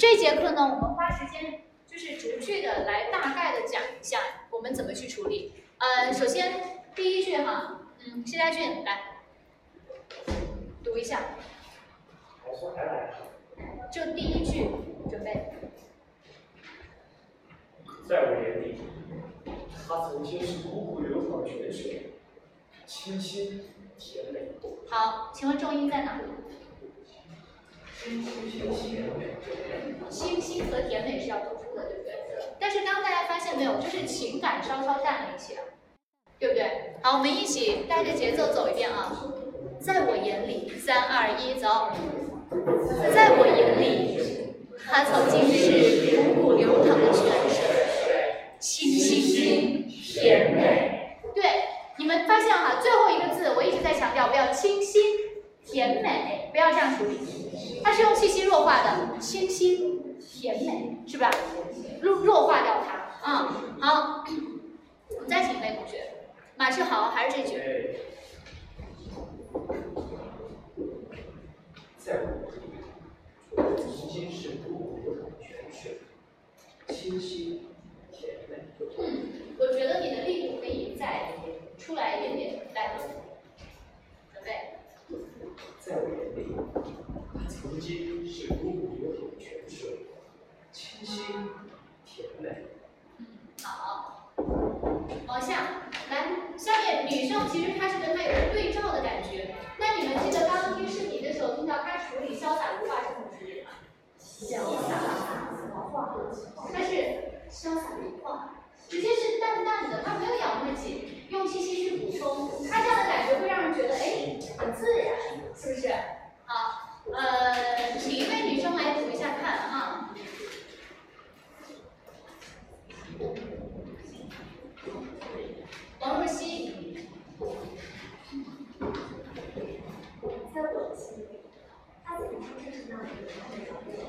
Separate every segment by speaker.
Speaker 1: 这节课呢，我们花时间就是逐句的来大概的讲一下我们怎么去处理。呃，首先第一句哈，嗯，谢家俊来读一下，就第一句准备。
Speaker 2: 在我眼里，它曾经是汩汩流淌的泉水，清新甜美。
Speaker 1: 好，请问重音在哪？
Speaker 2: 清
Speaker 1: 新和甜美是要突出的，对不对？但是刚刚大家发现没有，就是情感稍稍淡了一些，对不对？好，我们一起带着节奏走一遍啊！在我眼里，三二一，走！在我眼里，它曾经是汩汩流淌的泉水，清新甜美。对，你们发现哈，最后一个字我一直在强调，不要清新甜美，不要这样处理。它是用气息弱化的，清新甜美，是吧？弱弱化掉它，嗯，好，我们再请一位同学，马志豪还是这句？
Speaker 2: 在我眼里，曾经是汩汩流淌的泉水，清新甜美。
Speaker 1: 嗯，我觉得你的力度可以再出来一点点，来，准备。
Speaker 2: 在我眼里，它曾经是汩汩流淌的泉水，清新甜美。
Speaker 1: 嗯，好，往下来，下面女生其实她是跟他有个对照的感觉。那你们记得刚刚听视频的时候听到她处理潇洒无话是怎么处理吗？潇洒无话，她是潇洒无话，直接是淡淡的，他没有咬那么紧，用气息去补充，她这样的感觉会让人觉得哎很自然，是不是？好，呃，请一位女生来读一下看啊。王若曦，
Speaker 3: 在我的心里，他曾经就是那样的美丽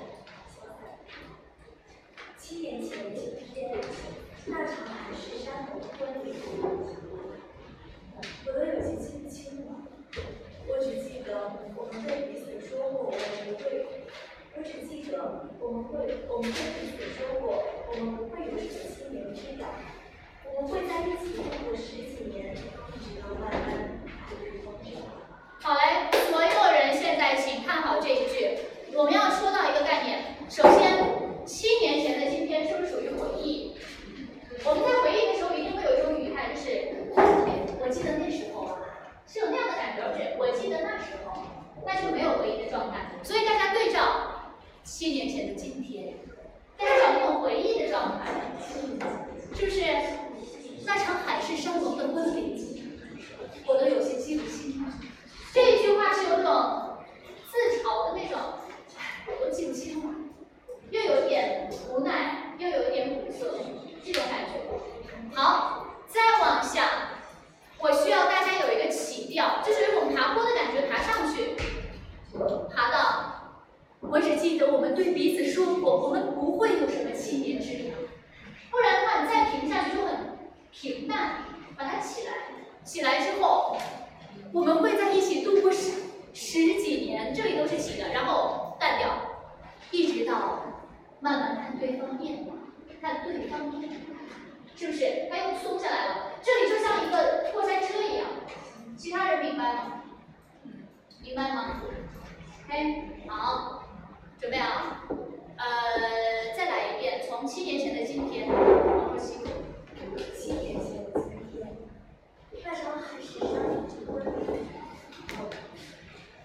Speaker 3: 七年前的今天，那场海誓山盟的婚礼，我都有些记不清了。我只记得我们对彼此说过我们不会，我只记得我们会，我们对彼此说过我们不会有什么青年之痒，我们会在一起度过十几年，一直到慢慢步入风尘。
Speaker 1: 好嘞，所有人现在请看好这一句，我们要说到一个概念。首先，七年前的今天是不是属于回忆？我们在回忆的时候，一定会有一种语态，就是我记得那时候啊，是有那样的感觉，而且我记得那时候，那就没有回忆的状态。所以大家对照七年前的今天，大家找那种回忆的状态，是不是？那场海誓山盟的婚礼，我都有些记不清了。这一句话是有种自嘲的那种，我都记不清了，又有点无奈，又有点苦涩，这种感觉。好，再往下，我需要大家有一个起调，就是有种爬坡的感觉，爬上去，爬到，我只记得我们对彼此说过，我们不会有什么七年之痒，不然的话，你再平下去就很平淡，把它起来，起来之后。我们会在一起度过十十几年，这里都是起的，然后淡掉，一直到慢慢看对方变化，看对方变化，是不是？它又松下来了，这里就像一个过山车一样。其他人明白吗？明白吗？OK，好，准备啊，呃，再来一遍，从七年前的今天，七
Speaker 3: 年前的今天，那场海誓山盟的婚礼。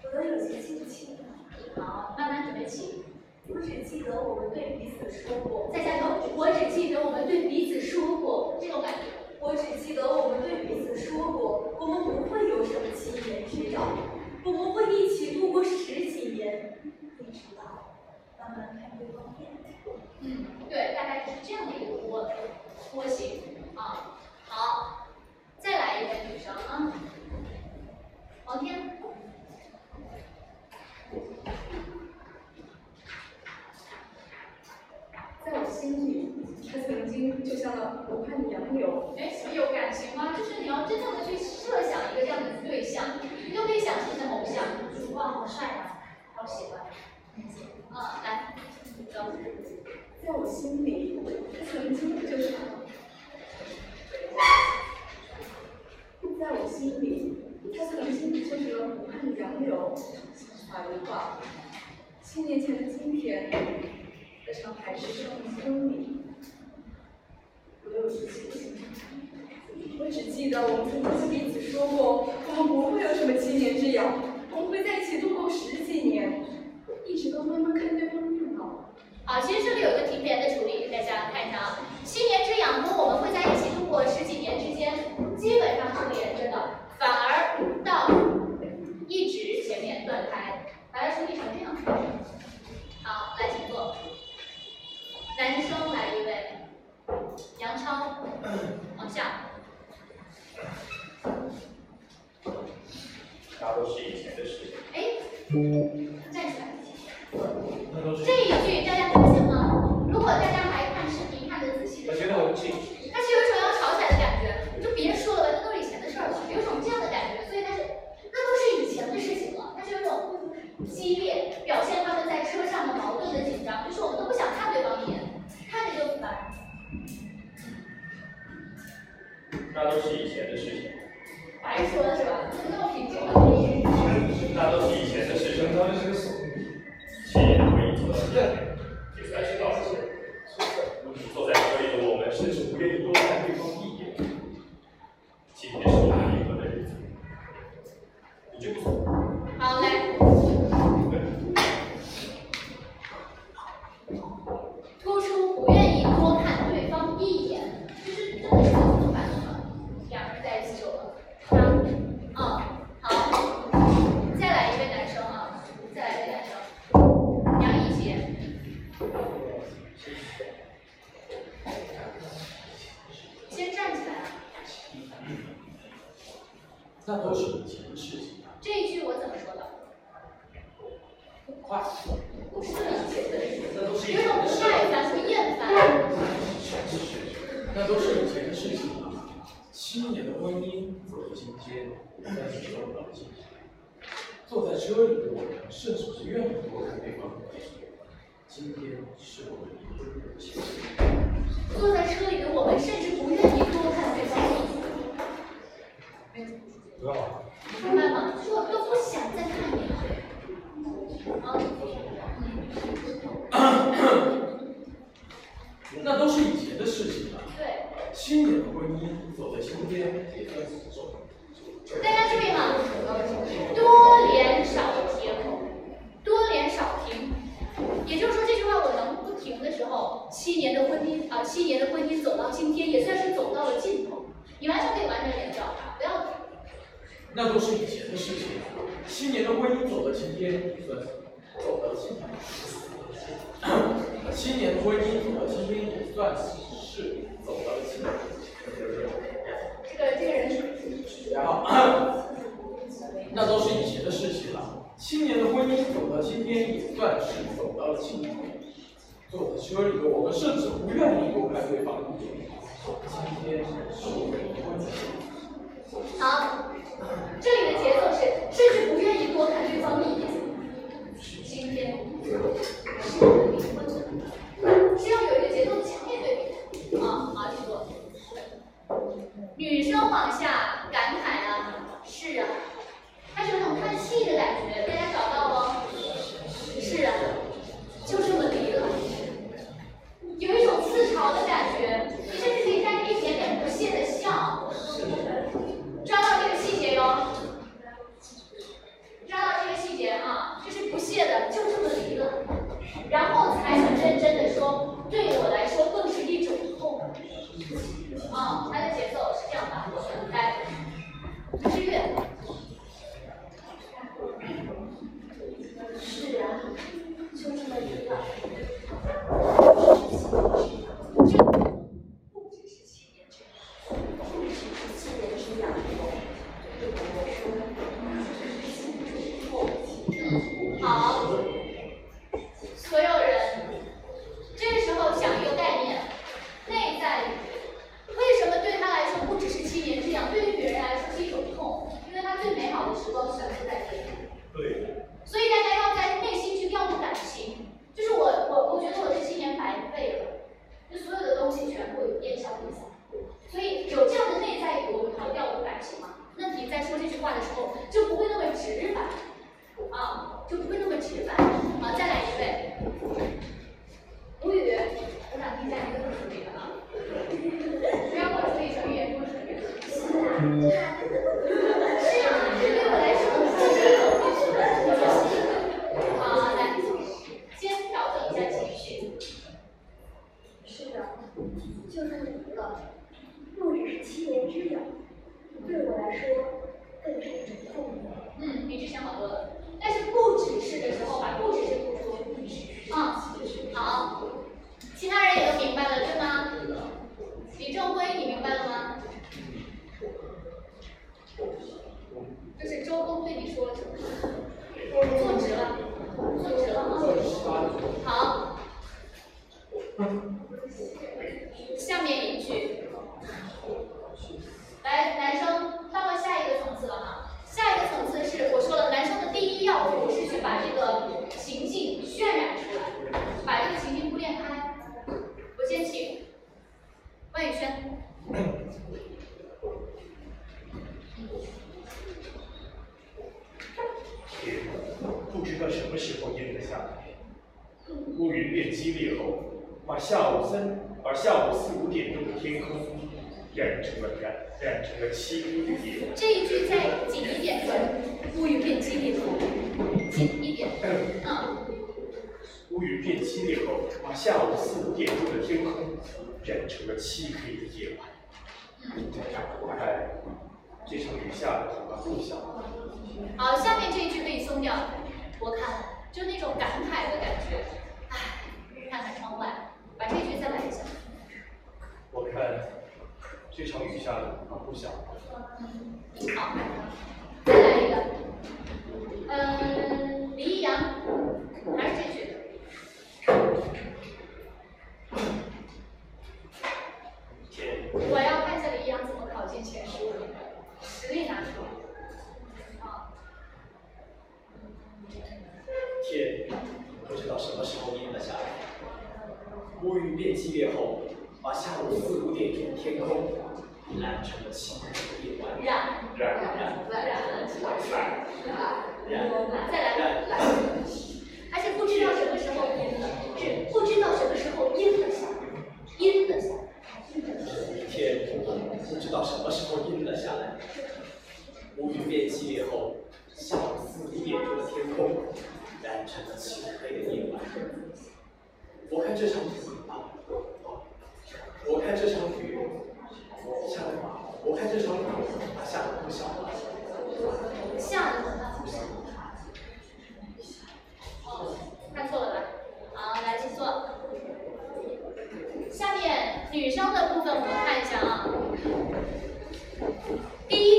Speaker 3: 我都有些记不清了。
Speaker 1: 好，慢慢准备起。
Speaker 3: 我只记得我们对彼此说过。
Speaker 1: 再加油！我只记得我们对彼此说过这种感觉。
Speaker 3: 我只记得我们对彼此说过，我们不会有什么七年之痒，我们会一起度过十几年，一直到慢慢看对方变。
Speaker 1: 嗯，对，大概是这样的一个波波形啊。好，再来一个女生啊，王天。
Speaker 4: 在我心里，他曾经就像那湖畔的杨柳。
Speaker 1: 哎，有感情吗？就是你要真正的去设想一个这样的对象，你就可以想象你的偶像，哇，好帅啊，好喜欢。嗯，来，走。
Speaker 3: 在我心里，他曾经就是，在我心里，他曾经就是个湖畔的杨柳，法如画。七年前的今天，在上海市上空公里，我有十七个心我只记得我们曾经彼此说过，我们不会有什么七年之痒，我们会在一起度过十几年，一直都慢慢看对方变老。
Speaker 1: 啊，先生
Speaker 5: 七年的婚
Speaker 6: 姻走到今天，也算是走
Speaker 1: 到了尽头。这个这个人是。
Speaker 6: 然后，那都是以前的事情了。七年的婚姻走到今天，也算是走到了尽头。坐在车里的我们，甚至不愿意多看对方一眼。今天是我们离婚的日。
Speaker 1: 好，这里的节奏是，甚至不愿意多看对方一眼。今天是我们离婚的，是要有一个节奏的强烈对比。啊，好，请坐。女生往下感慨啊，是啊，她是有种叹气的感觉，大家找到不？是啊，就这么离了，有一种自嘲的感觉，你甚至可以带着一点点不屑的笑。抓到这个细节哟，抓到这个细节啊，这是不屑的，就这么离了，然后才能认真的说对我来说更是一种痛啊它的节奏是这样的我的来志愿是啊就这么一个不只是七年之痒不只是七年之痒对我来说好所有人。这时候想一个概念，内在语。为什么对他来
Speaker 3: 说不只是七年之痒，对于别人来说是一种痛？因为他最美好的时光全部在这里。染成了染染成了漆黑的夜晚。
Speaker 1: 这一句再紧一点，乌云变激烈后，紧一点，嗯。
Speaker 3: 乌云变激烈后，把下午四五点钟的天空染成了漆黑的夜晚。我看这场雨下的恐怕不小。
Speaker 1: 好，下面这一句可以松掉。我看就那种感慨的感觉，唉，看看窗外，把这句再来一下。
Speaker 3: 我看这场雨下的啊不小。
Speaker 1: 好，再来一个。嗯，李易阳，还是这句。
Speaker 3: 天，
Speaker 1: 我要看一下李易阳怎么考进前十五名，实力拿出来。啊，
Speaker 2: 天不知道什么时候阴了下来，乌云变激烈后，把下午四五点钟的天空染成了漆黑的夜晚。
Speaker 1: 染
Speaker 3: 染
Speaker 2: 染
Speaker 1: 染
Speaker 2: 染
Speaker 1: 再来。来，而且不知道什么时候阴了，是不知道什么时候阴了下来，阴了下来。
Speaker 2: 天不知道什么时候阴了下来，乌云变激烈后，下午四五点钟的天空染成了漆黑的夜晚。我看这场雨啊，我看这场雨下的，我看这场雨啊下的不小了。
Speaker 1: 下的不小。哦，看错了吧？好，来记错。下面女生的部分我们看一下啊。第一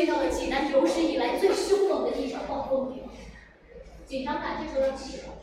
Speaker 7: 遇到了济南有史以来最凶猛的一场暴风
Speaker 1: 雨。紧张感这时候要起来。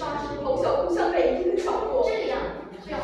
Speaker 1: 发出
Speaker 7: 咆哮，攻向
Speaker 1: 北京的
Speaker 4: 强国。
Speaker 1: 这样，这样。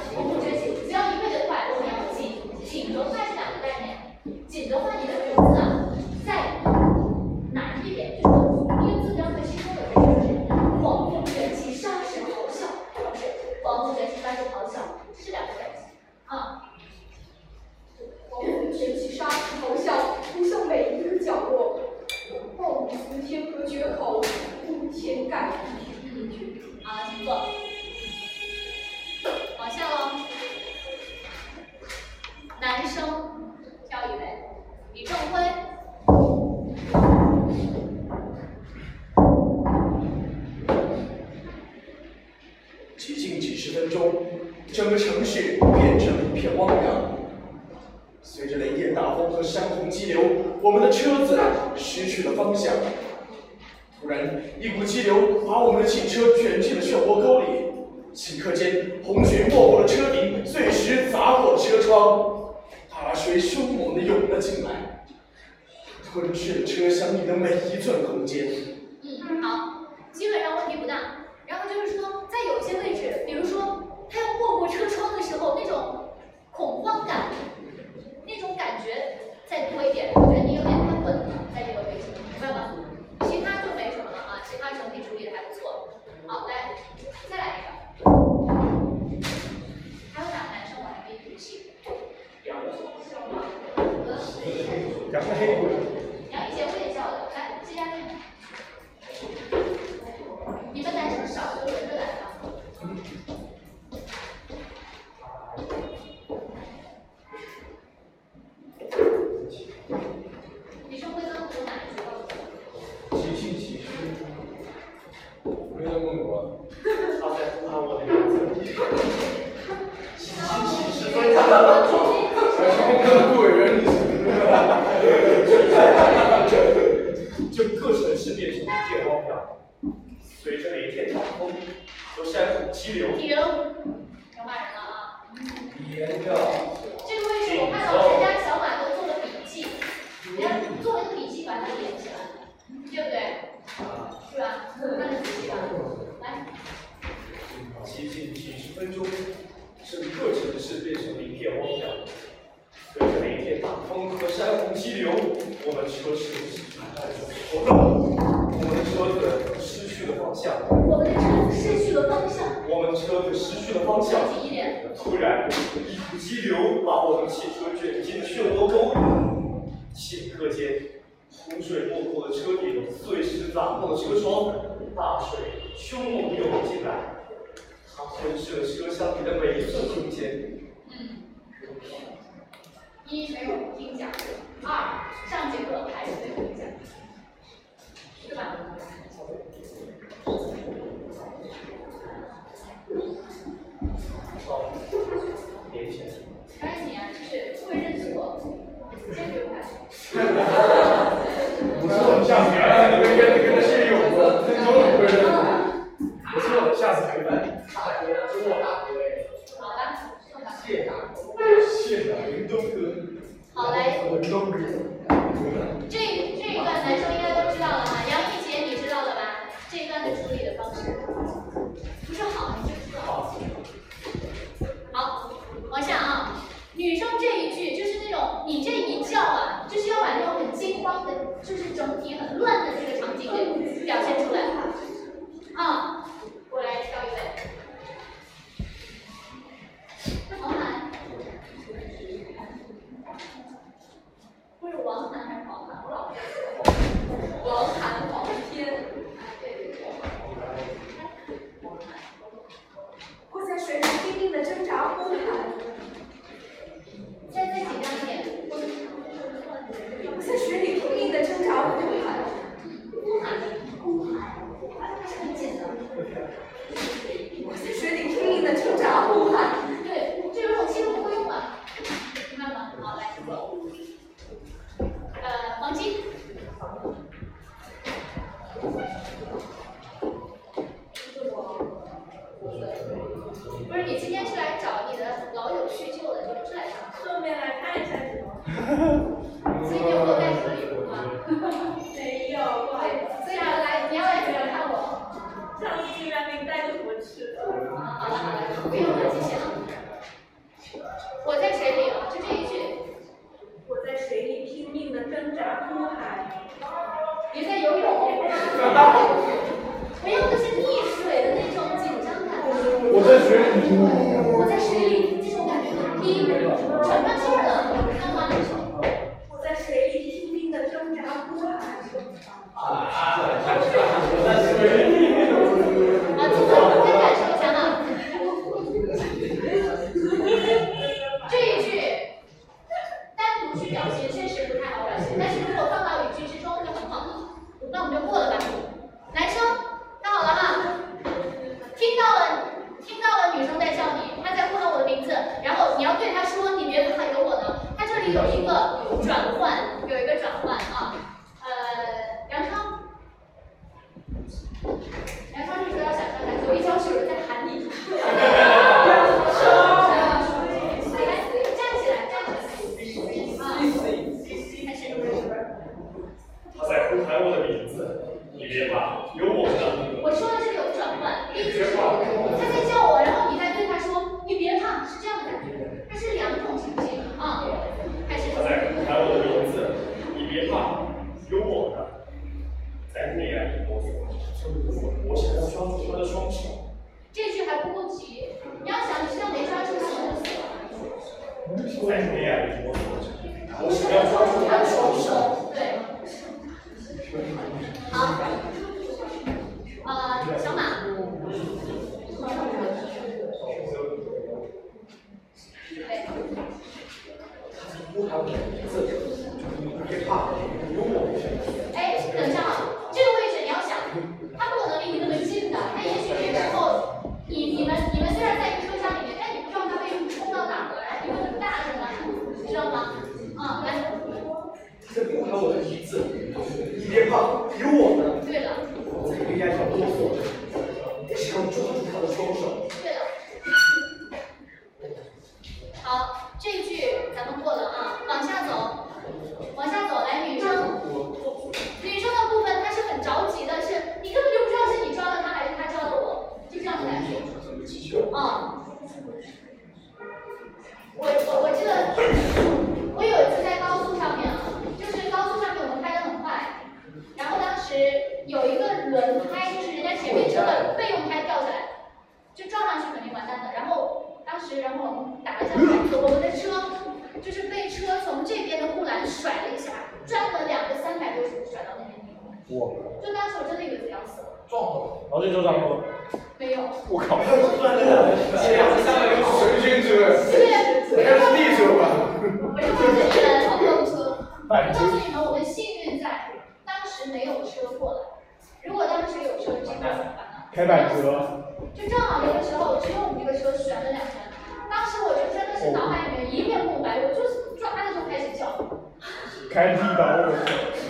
Speaker 1: 开
Speaker 3: 剃刀路。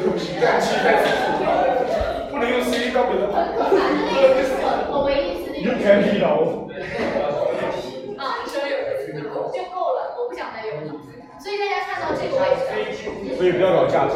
Speaker 3: 用平淡期待不能用 C
Speaker 1: 音告的就是我唯一一次
Speaker 3: 用开啊你
Speaker 1: 有就够了我不想再用了所以大家看到这个位置
Speaker 3: 所以不要搞驾照。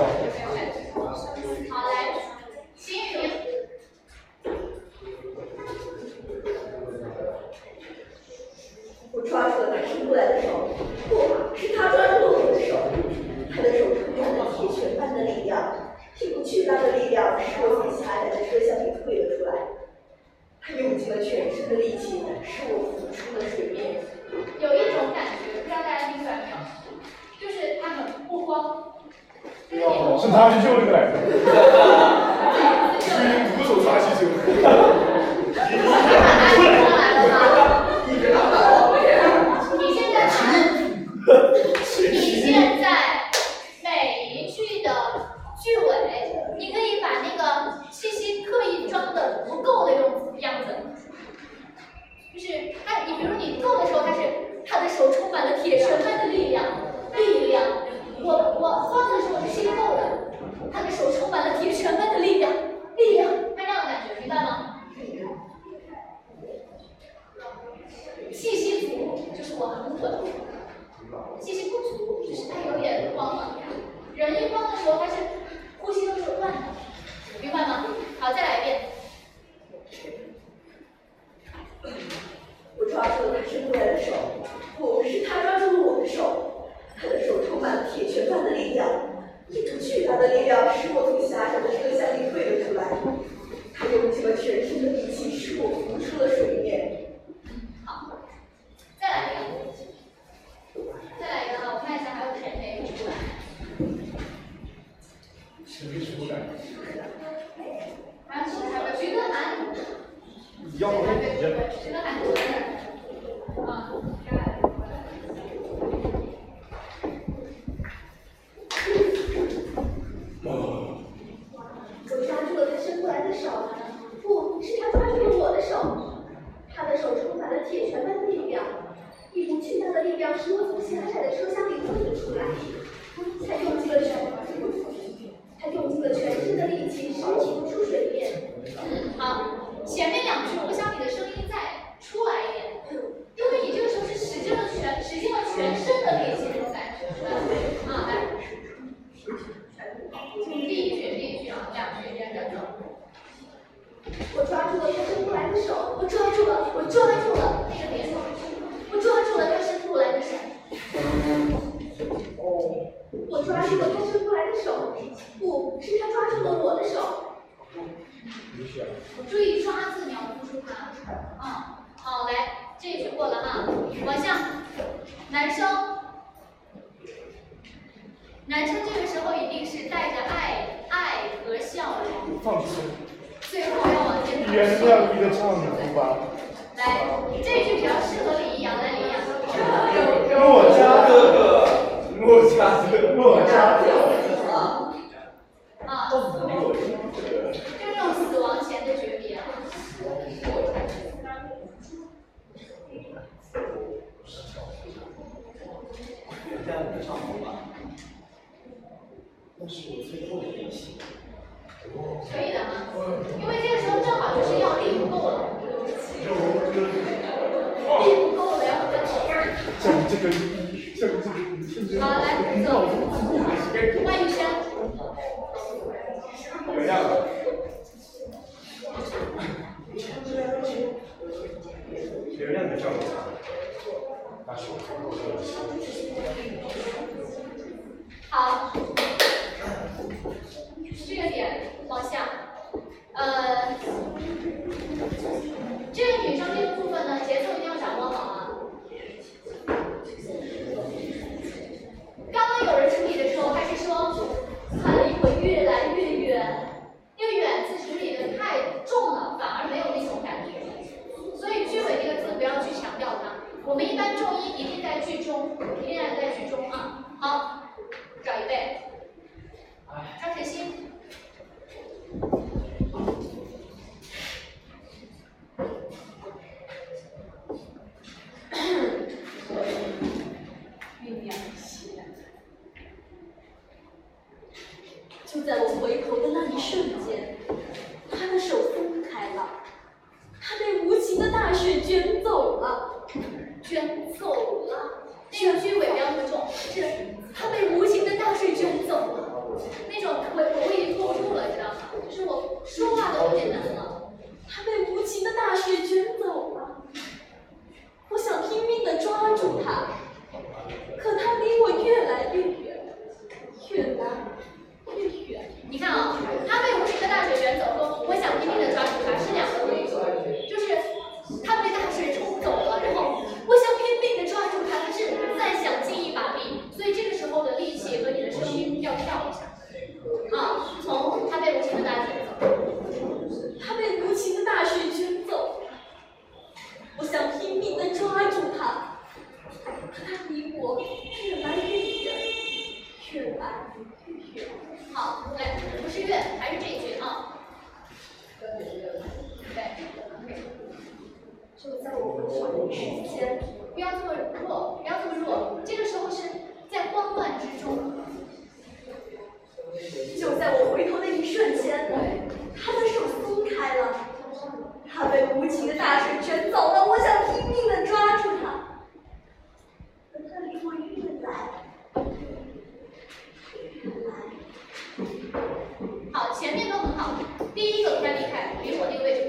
Speaker 3: 男生这个时候一定是带着爱、爱和笑容，
Speaker 1: 放松，
Speaker 3: 最后要往前走。
Speaker 1: 原谅你一错，你哭吧。
Speaker 3: 来，这句比较适合李易阳，来李易阳。
Speaker 1: 诺家哥哥，诺家哥，诺家哥。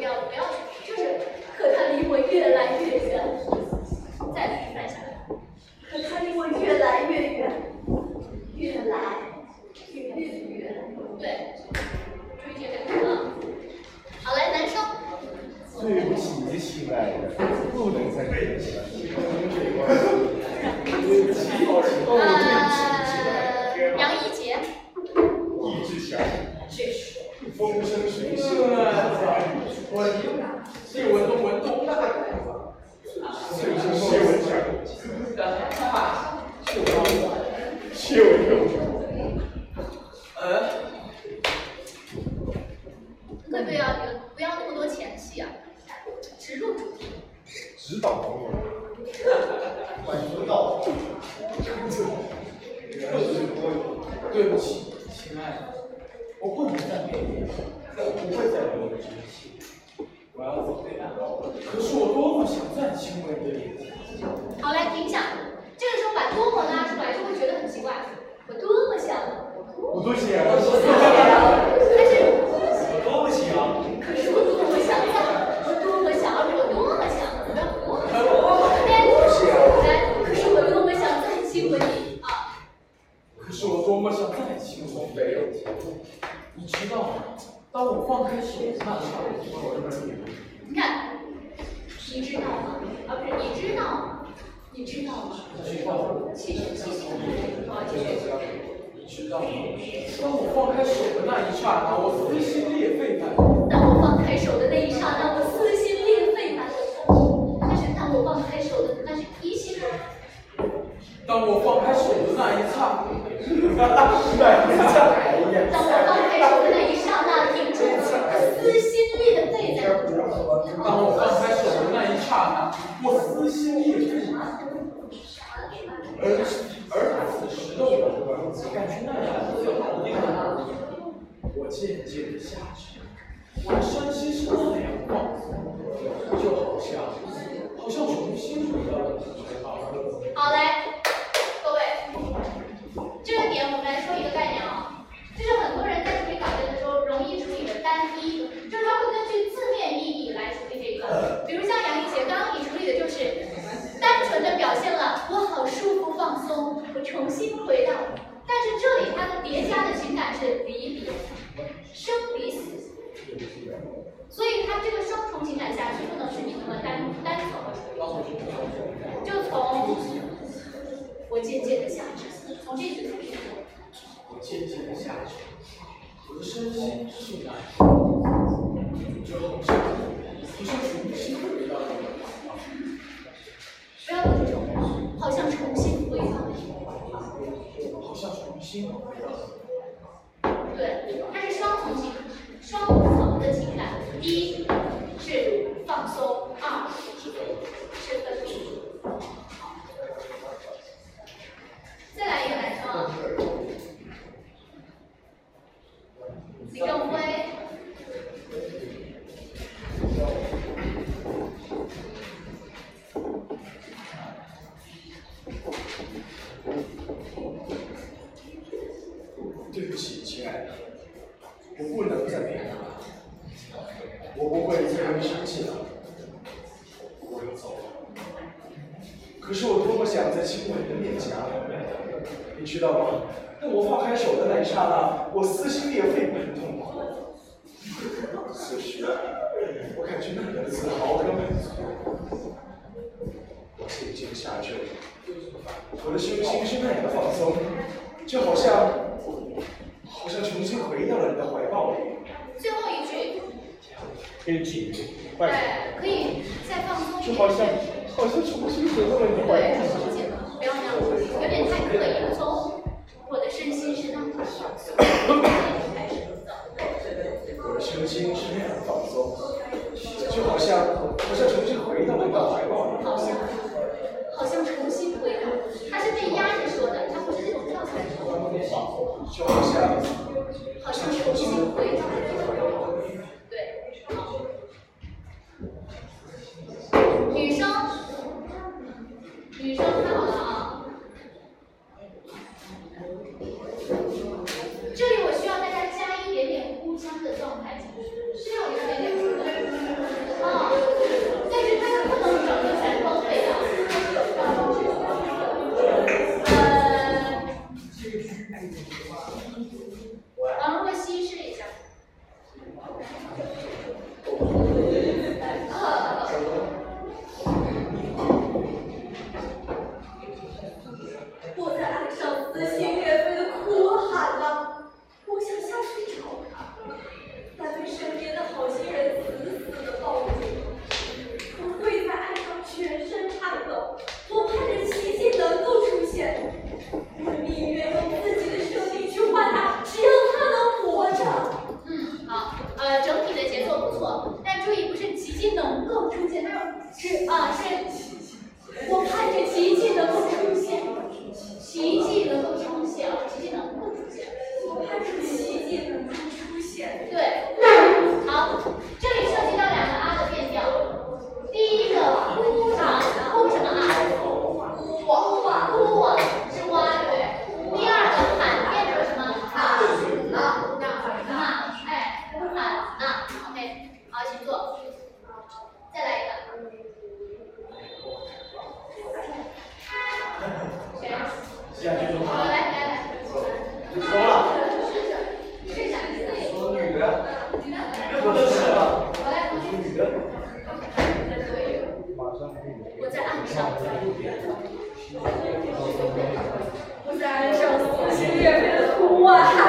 Speaker 3: 不要不要，
Speaker 8: 就
Speaker 3: 是，
Speaker 8: 可他离我越来越远。
Speaker 3: 去
Speaker 1: 到气血，当我放开手的那一刹那，我撕心裂肺般。
Speaker 6: 当我放开手的那一刹那，我撕心裂肺般。但是当我放开手的那是提醒。
Speaker 1: 当我放开手的那一刹那，上下我
Speaker 2: 受撕心裂肺的哭啊。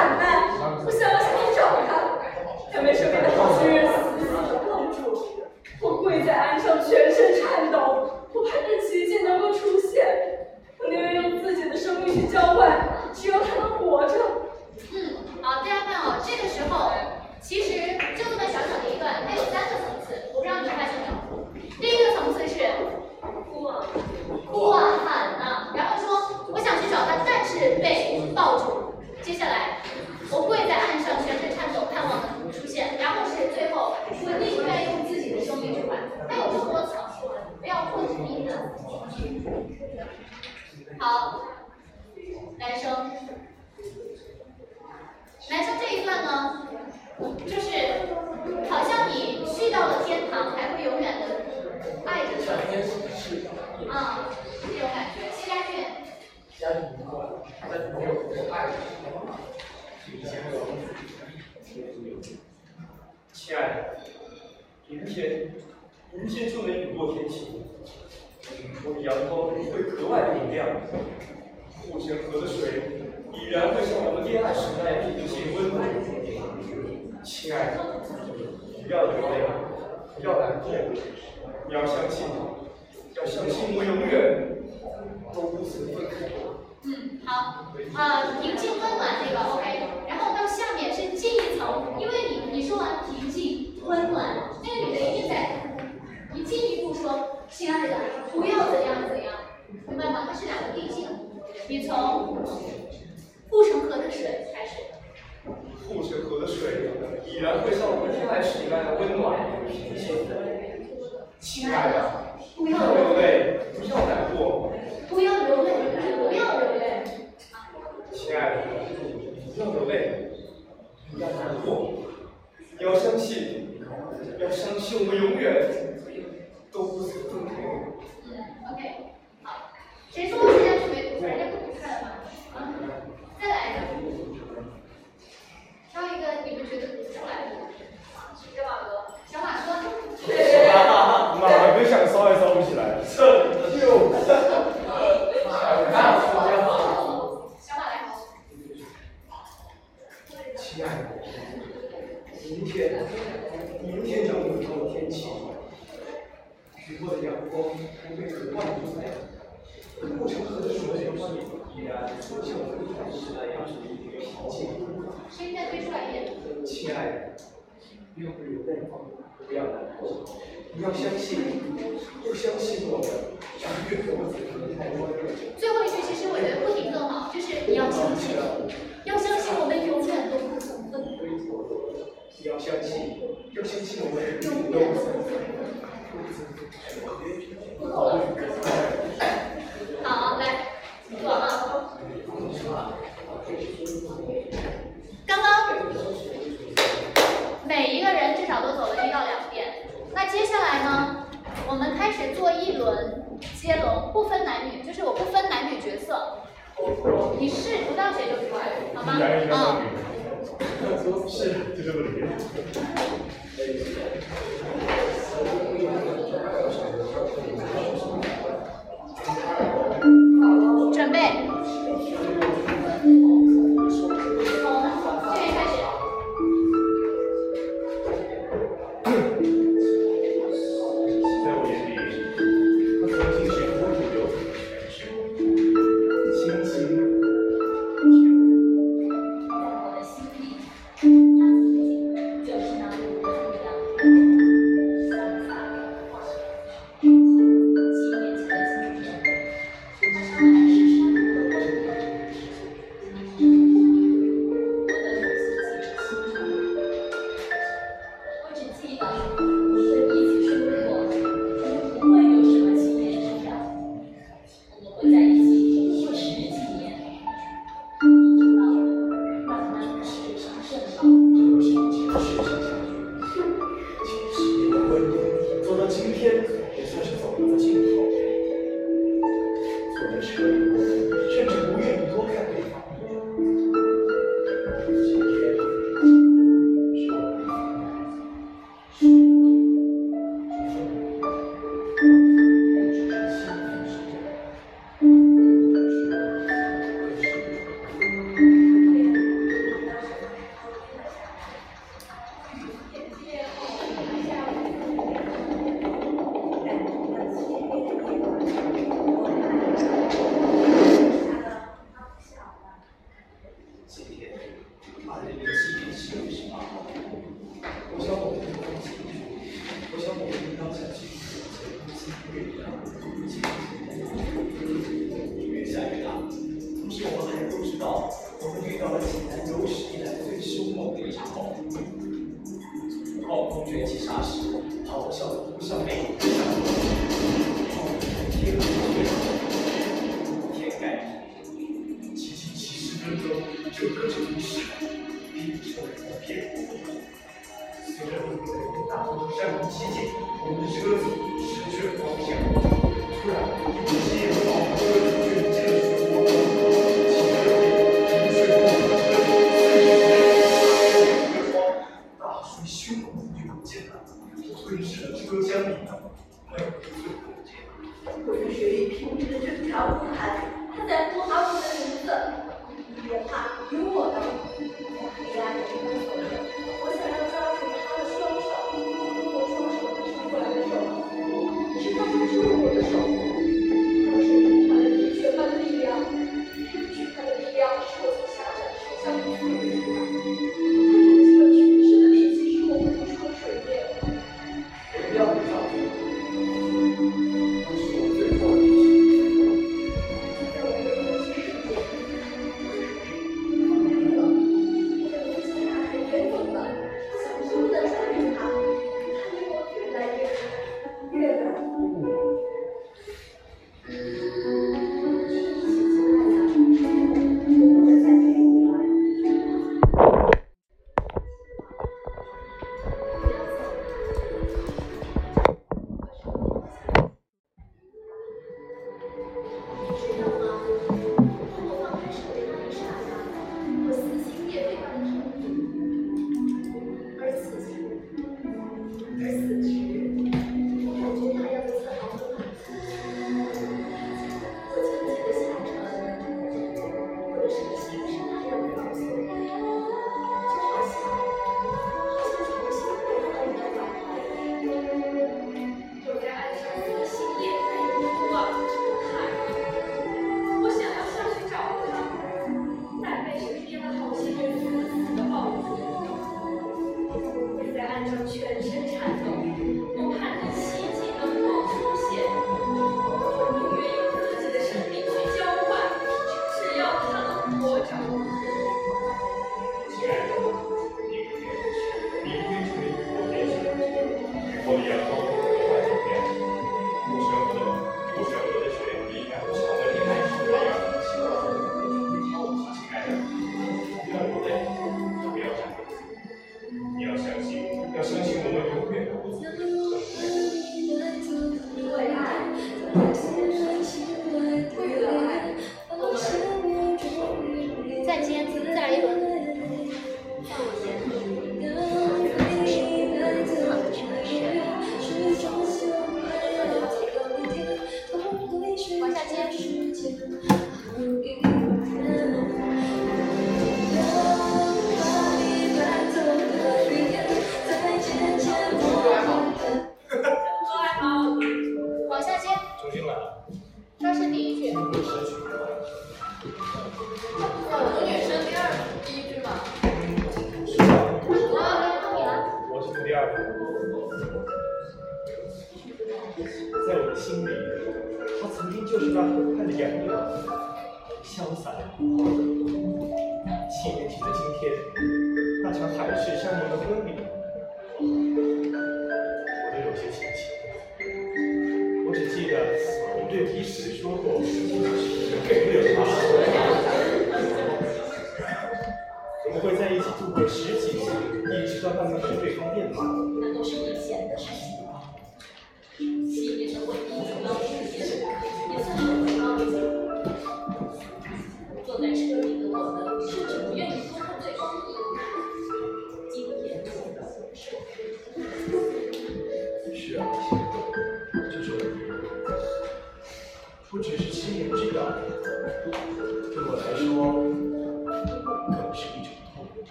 Speaker 3: はい。